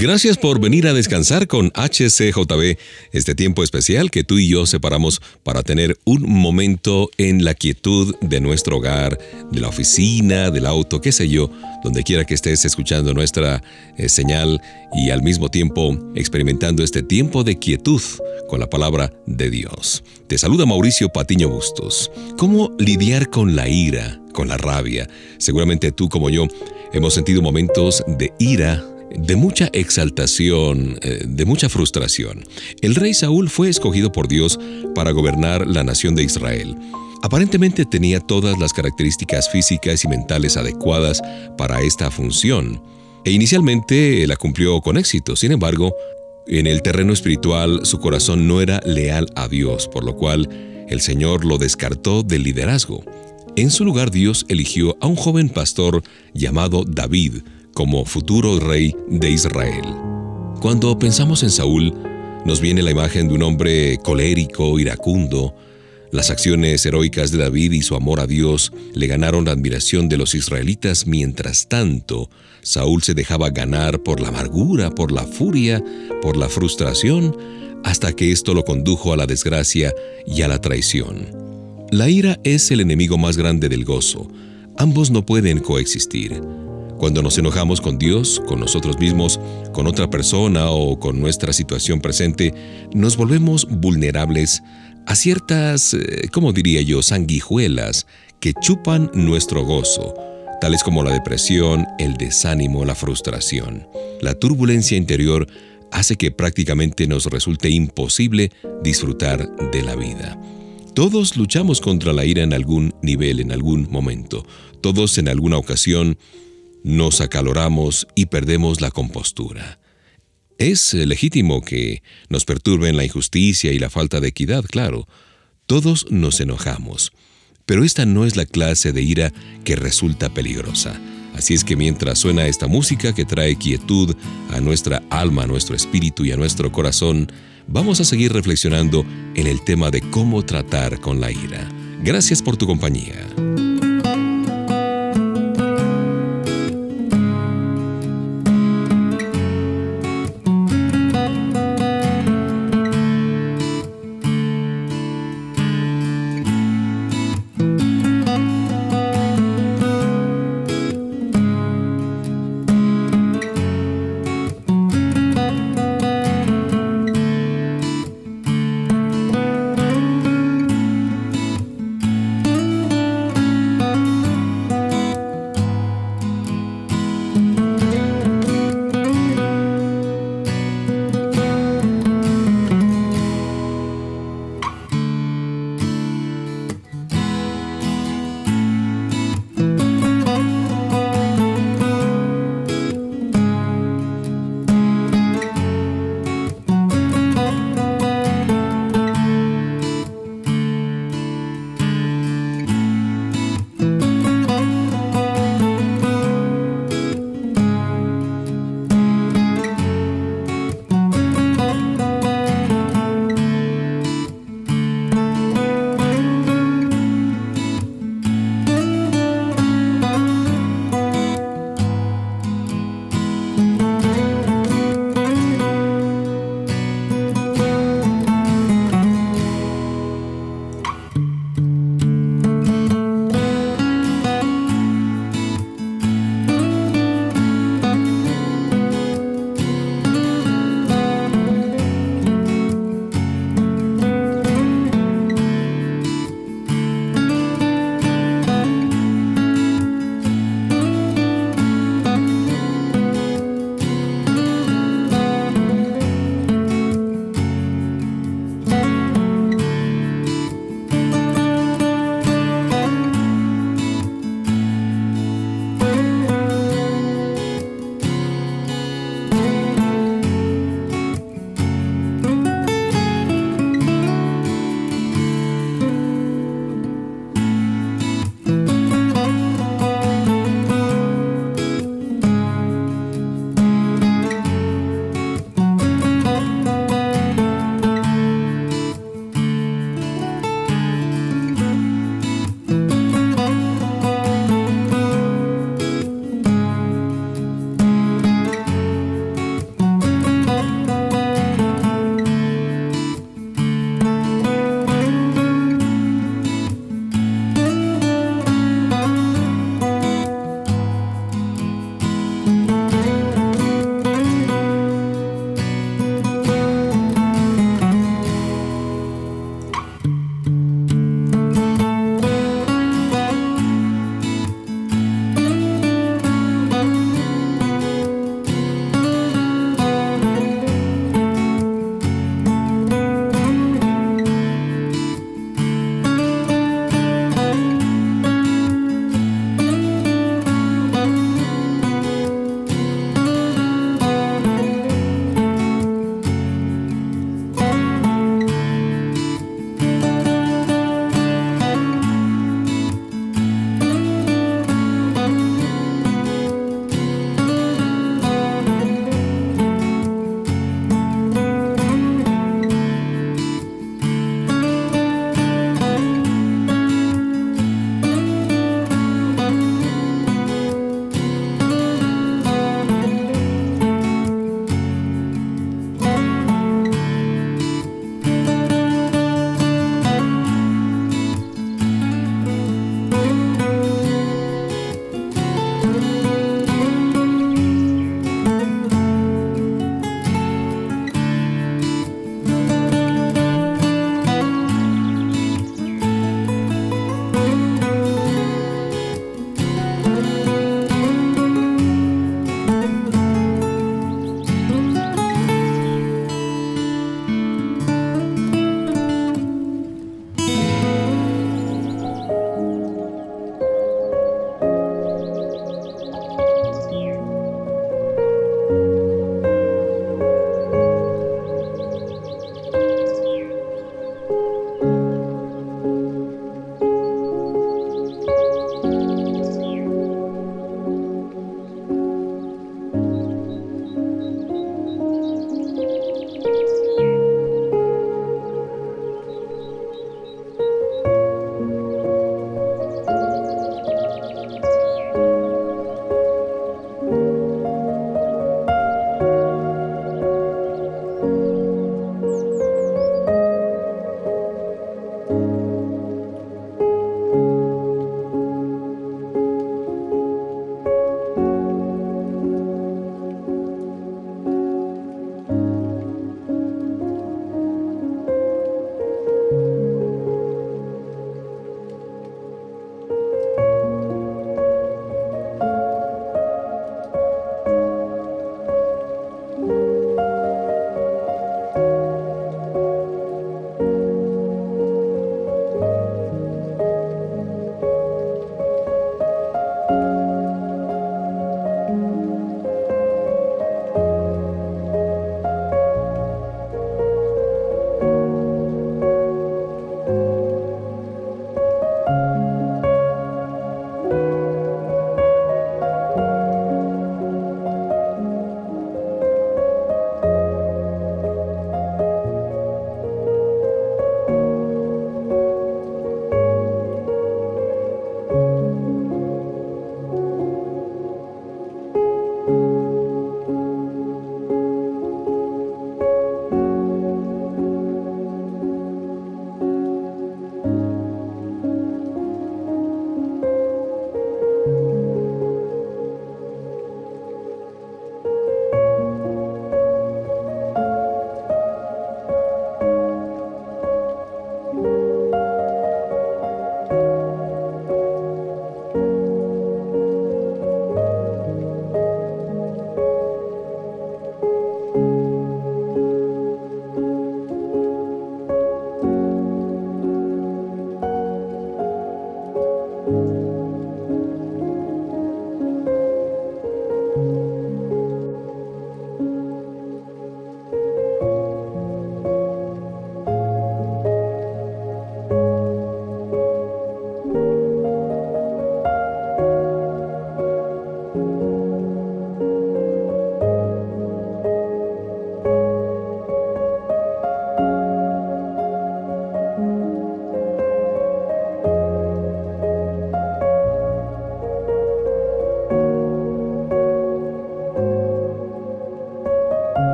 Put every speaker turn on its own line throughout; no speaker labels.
Gracias por venir a descansar con HCJB, este tiempo especial que tú y yo separamos para tener un momento en la quietud de nuestro hogar, de la oficina, del auto, qué sé yo, donde quiera que estés escuchando nuestra eh, señal y al mismo tiempo experimentando este tiempo de quietud con la palabra de Dios. Te saluda Mauricio Patiño Bustos. ¿Cómo lidiar con la ira, con la rabia? Seguramente tú como yo hemos sentido momentos de ira de mucha exaltación, eh, de mucha frustración. El rey Saúl fue escogido por Dios para gobernar la nación de Israel. Aparentemente tenía todas las características físicas y mentales adecuadas para esta función, e inicialmente la cumplió con éxito. Sin embargo, en el terreno espiritual su corazón no era leal a Dios, por lo cual el Señor lo descartó del liderazgo. En su lugar Dios eligió a un joven pastor llamado David, como futuro rey de Israel. Cuando pensamos en Saúl, nos viene la imagen de un hombre colérico, iracundo. Las acciones heroicas de David y su amor a Dios le ganaron la admiración de los israelitas, mientras tanto, Saúl se dejaba ganar por la amargura, por la furia, por la frustración, hasta que esto lo condujo a la desgracia y a la traición. La ira es el enemigo más grande del gozo. Ambos no pueden coexistir. Cuando nos enojamos con Dios, con nosotros mismos, con otra persona o con nuestra situación presente, nos volvemos vulnerables a ciertas, eh, ¿cómo diría yo?, sanguijuelas que chupan nuestro gozo, tales como la depresión, el desánimo, la frustración. La turbulencia interior hace que prácticamente nos resulte imposible disfrutar de la vida. Todos luchamos contra la ira en algún nivel, en algún momento. Todos en alguna ocasión nos acaloramos y perdemos la compostura. Es legítimo que nos perturben la injusticia y la falta de equidad, claro. Todos nos enojamos. Pero esta no es la clase de ira que resulta peligrosa. Así es que mientras suena esta música que trae quietud a nuestra alma, a nuestro espíritu y a nuestro corazón, vamos a seguir reflexionando en el tema de cómo tratar con la ira. Gracias por tu compañía.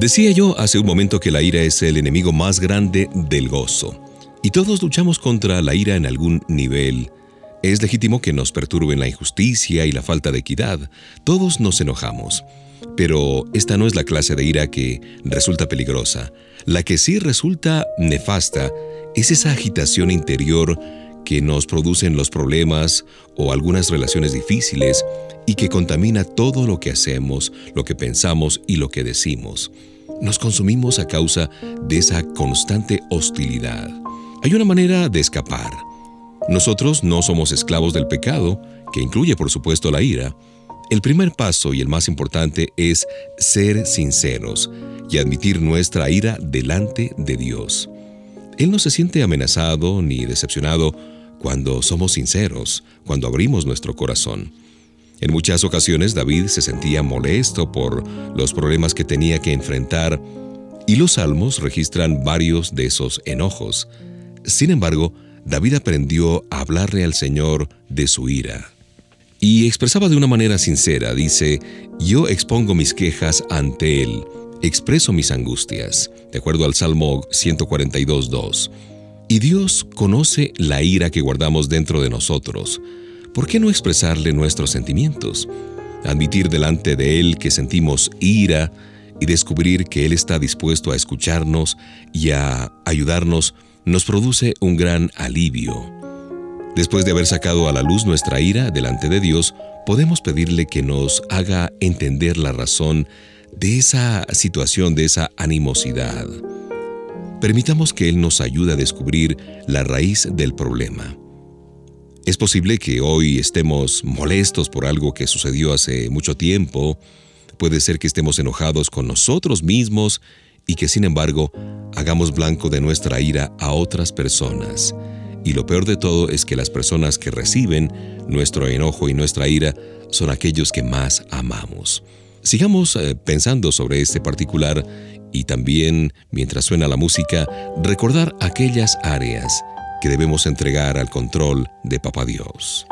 Decía yo hace un momento que la ira es el enemigo más grande del gozo. Y todos luchamos contra la ira en algún nivel. Es legítimo que nos perturben la injusticia y la falta de equidad. Todos nos enojamos. Pero esta no es la clase de ira que resulta peligrosa. La que sí resulta nefasta es esa agitación interior que nos producen los problemas o algunas relaciones difíciles y que contamina todo lo que hacemos, lo que pensamos y lo que decimos. Nos consumimos a causa de esa constante hostilidad. Hay una manera de escapar. Nosotros no somos esclavos del pecado, que incluye por supuesto la ira. El primer paso y el más importante es ser sinceros y admitir nuestra ira delante de Dios. Él no se siente amenazado ni decepcionado cuando somos sinceros, cuando abrimos nuestro corazón. En muchas ocasiones David se sentía molesto por los problemas que tenía que enfrentar y los salmos registran varios de esos enojos. Sin embargo, David aprendió a hablarle al Señor de su ira. Y expresaba de una manera sincera, dice, yo expongo mis quejas ante Él, expreso mis angustias, de acuerdo al Salmo 142.2. Y Dios conoce la ira que guardamos dentro de nosotros, ¿por qué no expresarle nuestros sentimientos? Admitir delante de Él que sentimos ira y descubrir que Él está dispuesto a escucharnos y a ayudarnos nos produce un gran alivio. Después de haber sacado a la luz nuestra ira delante de Dios, podemos pedirle que nos haga entender la razón de esa situación, de esa animosidad. Permitamos que Él nos ayude a descubrir la raíz del problema. Es posible que hoy estemos molestos por algo que sucedió hace mucho tiempo, puede ser que estemos enojados con nosotros mismos y que sin embargo hagamos blanco de nuestra ira a otras personas. Y lo peor de todo es que las personas que reciben nuestro enojo y nuestra ira son aquellos que más amamos. Sigamos eh, pensando sobre este particular y también, mientras suena la música, recordar aquellas áreas que debemos entregar al control de Papá Dios.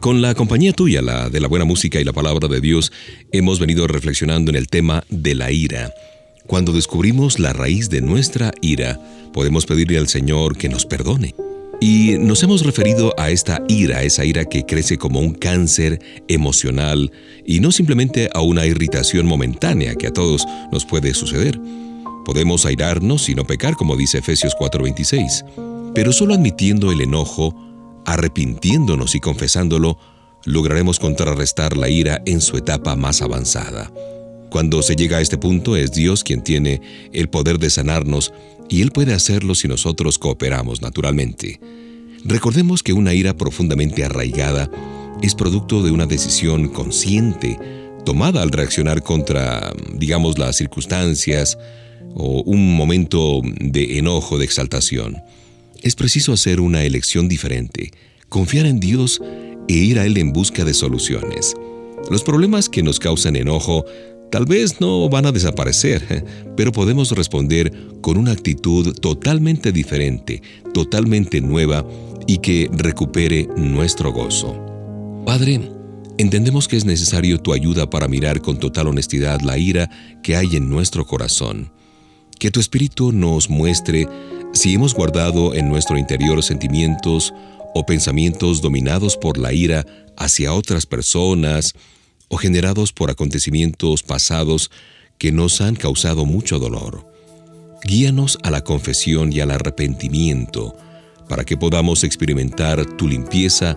Con la compañía tuya, la de la buena música y la palabra de Dios, hemos venido reflexionando en el tema de la ira. Cuando descubrimos la raíz de nuestra ira, podemos pedirle al Señor que nos perdone. Y nos hemos referido a esta ira, esa ira que crece como un cáncer emocional y no simplemente a una irritación momentánea que a todos nos puede suceder. Podemos airarnos y no pecar, como dice Efesios 4:26, pero solo admitiendo el enojo, arrepintiéndonos y confesándolo, lograremos contrarrestar la ira en su etapa más avanzada. Cuando se llega a este punto es Dios quien tiene el poder de sanarnos y Él puede hacerlo si nosotros cooperamos naturalmente. Recordemos que una ira profundamente arraigada es producto de una decisión consciente tomada al reaccionar contra, digamos, las circunstancias o un momento de enojo, de exaltación. Es preciso hacer una elección diferente, confiar en Dios e ir a Él en busca de soluciones. Los problemas que nos causan enojo tal vez no van a desaparecer, pero podemos responder con una actitud totalmente diferente, totalmente nueva y que recupere nuestro gozo. Padre, entendemos que es necesario tu ayuda para mirar con total honestidad la ira que hay en nuestro corazón. Que tu Espíritu nos muestre si hemos guardado en nuestro interior sentimientos o pensamientos dominados por la ira hacia otras personas o generados por acontecimientos pasados que nos han causado mucho dolor. Guíanos a la confesión y al arrepentimiento para que podamos experimentar tu limpieza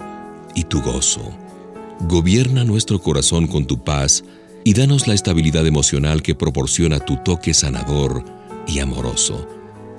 y tu gozo. Gobierna nuestro corazón con tu paz y danos la estabilidad emocional que proporciona tu toque sanador y amoroso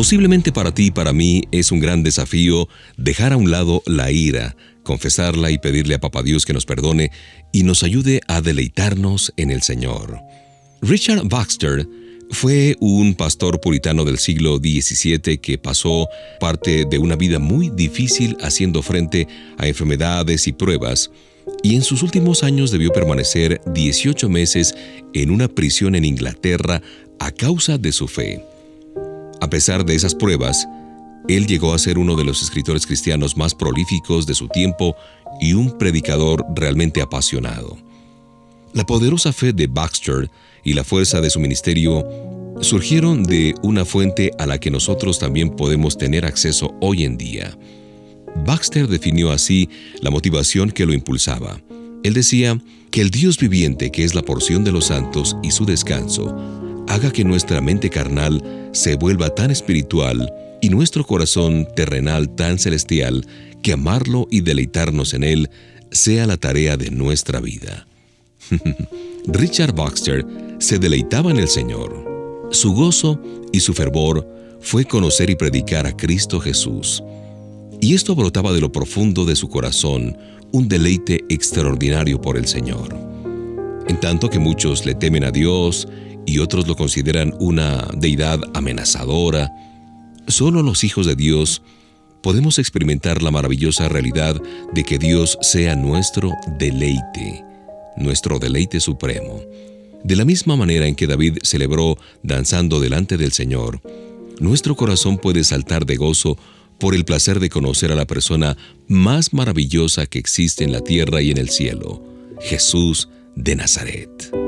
Posiblemente para ti y para mí es un gran desafío dejar a un lado la ira, confesarla y pedirle a Papá Dios que nos perdone y nos ayude a deleitarnos en el Señor. Richard Baxter fue un pastor puritano del siglo XVII que pasó parte de una vida muy difícil haciendo frente a enfermedades y pruebas, y en sus últimos años debió permanecer 18 meses en una prisión en Inglaterra a causa de su fe. A pesar de esas pruebas, él llegó a ser uno de los escritores cristianos más prolíficos de su tiempo y un predicador realmente apasionado. La poderosa fe de Baxter y la fuerza de su ministerio surgieron de una fuente a la que nosotros también podemos tener acceso hoy en día. Baxter definió así la motivación que lo impulsaba. Él decía que el Dios viviente, que es la porción de los santos y su descanso, haga que nuestra mente carnal se vuelva tan espiritual y nuestro corazón terrenal tan celestial que amarlo y deleitarnos en él sea la tarea de nuestra vida. Richard Baxter se deleitaba en el Señor. Su gozo y su fervor fue conocer y predicar a Cristo Jesús. Y esto brotaba de lo profundo de su corazón, un deleite extraordinario por el Señor. En tanto que muchos le temen a Dios y otros lo consideran una deidad amenazadora, solo los hijos de Dios podemos experimentar la maravillosa realidad de que Dios sea nuestro deleite, nuestro deleite supremo. De la misma manera en que David celebró danzando delante del Señor, nuestro corazón puede saltar de gozo por el placer de conocer a la persona más maravillosa que existe en la tierra y en el cielo, Jesús de Nazaret.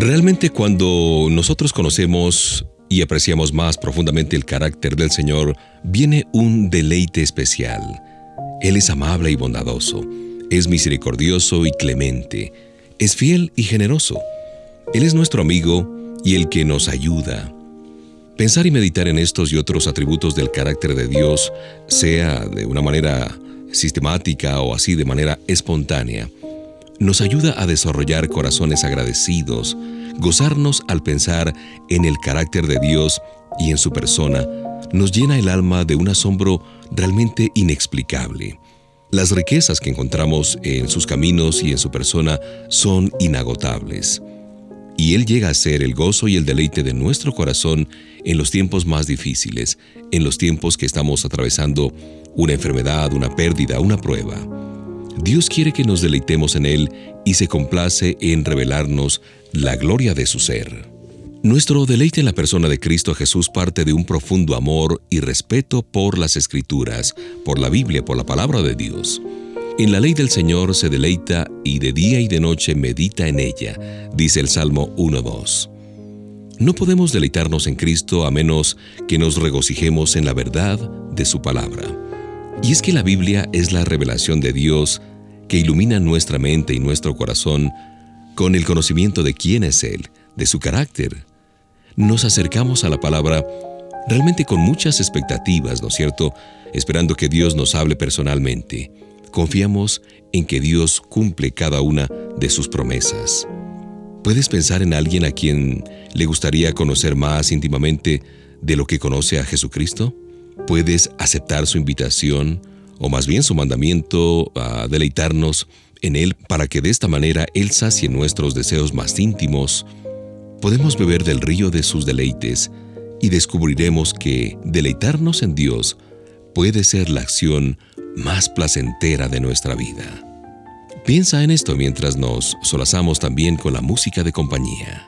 Realmente cuando nosotros conocemos y apreciamos más profundamente el carácter del Señor, viene un deleite especial. Él es amable y bondadoso, es misericordioso y clemente, es fiel y generoso. Él es nuestro amigo y el que nos ayuda. Pensar y meditar en estos y otros atributos del carácter de Dios, sea de una manera sistemática o así de manera espontánea, nos ayuda a desarrollar corazones agradecidos, gozarnos al pensar en el carácter de Dios y en su persona, nos llena el alma de un asombro realmente inexplicable. Las riquezas que encontramos en sus caminos y en su persona son inagotables. Y Él llega a ser el gozo y el deleite de nuestro corazón en los tiempos más difíciles, en los tiempos que estamos atravesando una enfermedad, una pérdida, una prueba. Dios quiere que nos deleitemos en Él y se complace en revelarnos la gloria de su ser. Nuestro deleite en la persona de Cristo Jesús parte de un profundo amor y respeto por las Escrituras, por la Biblia, por la palabra de Dios. En la ley del Señor se deleita y de día y de noche medita en ella, dice el Salmo 1.2. No podemos deleitarnos en Cristo a menos que nos regocijemos en la verdad de su palabra. Y es que la Biblia es la revelación de Dios que ilumina nuestra mente y nuestro corazón con el conocimiento de quién es Él, de su carácter. Nos acercamos a la palabra realmente con muchas expectativas, ¿no es cierto? Esperando que Dios nos hable personalmente. Confiamos en que Dios cumple cada una de sus promesas. ¿Puedes pensar en alguien a quien le gustaría conocer más íntimamente de lo que conoce a Jesucristo? ¿Puedes aceptar su invitación o más bien su mandamiento a deleitarnos en Él para que de esta manera Él sacie nuestros deseos más íntimos? Podemos beber del río de sus deleites y descubriremos que deleitarnos en Dios puede ser la acción más placentera de nuestra vida. Piensa en esto mientras nos solazamos también con la música de compañía.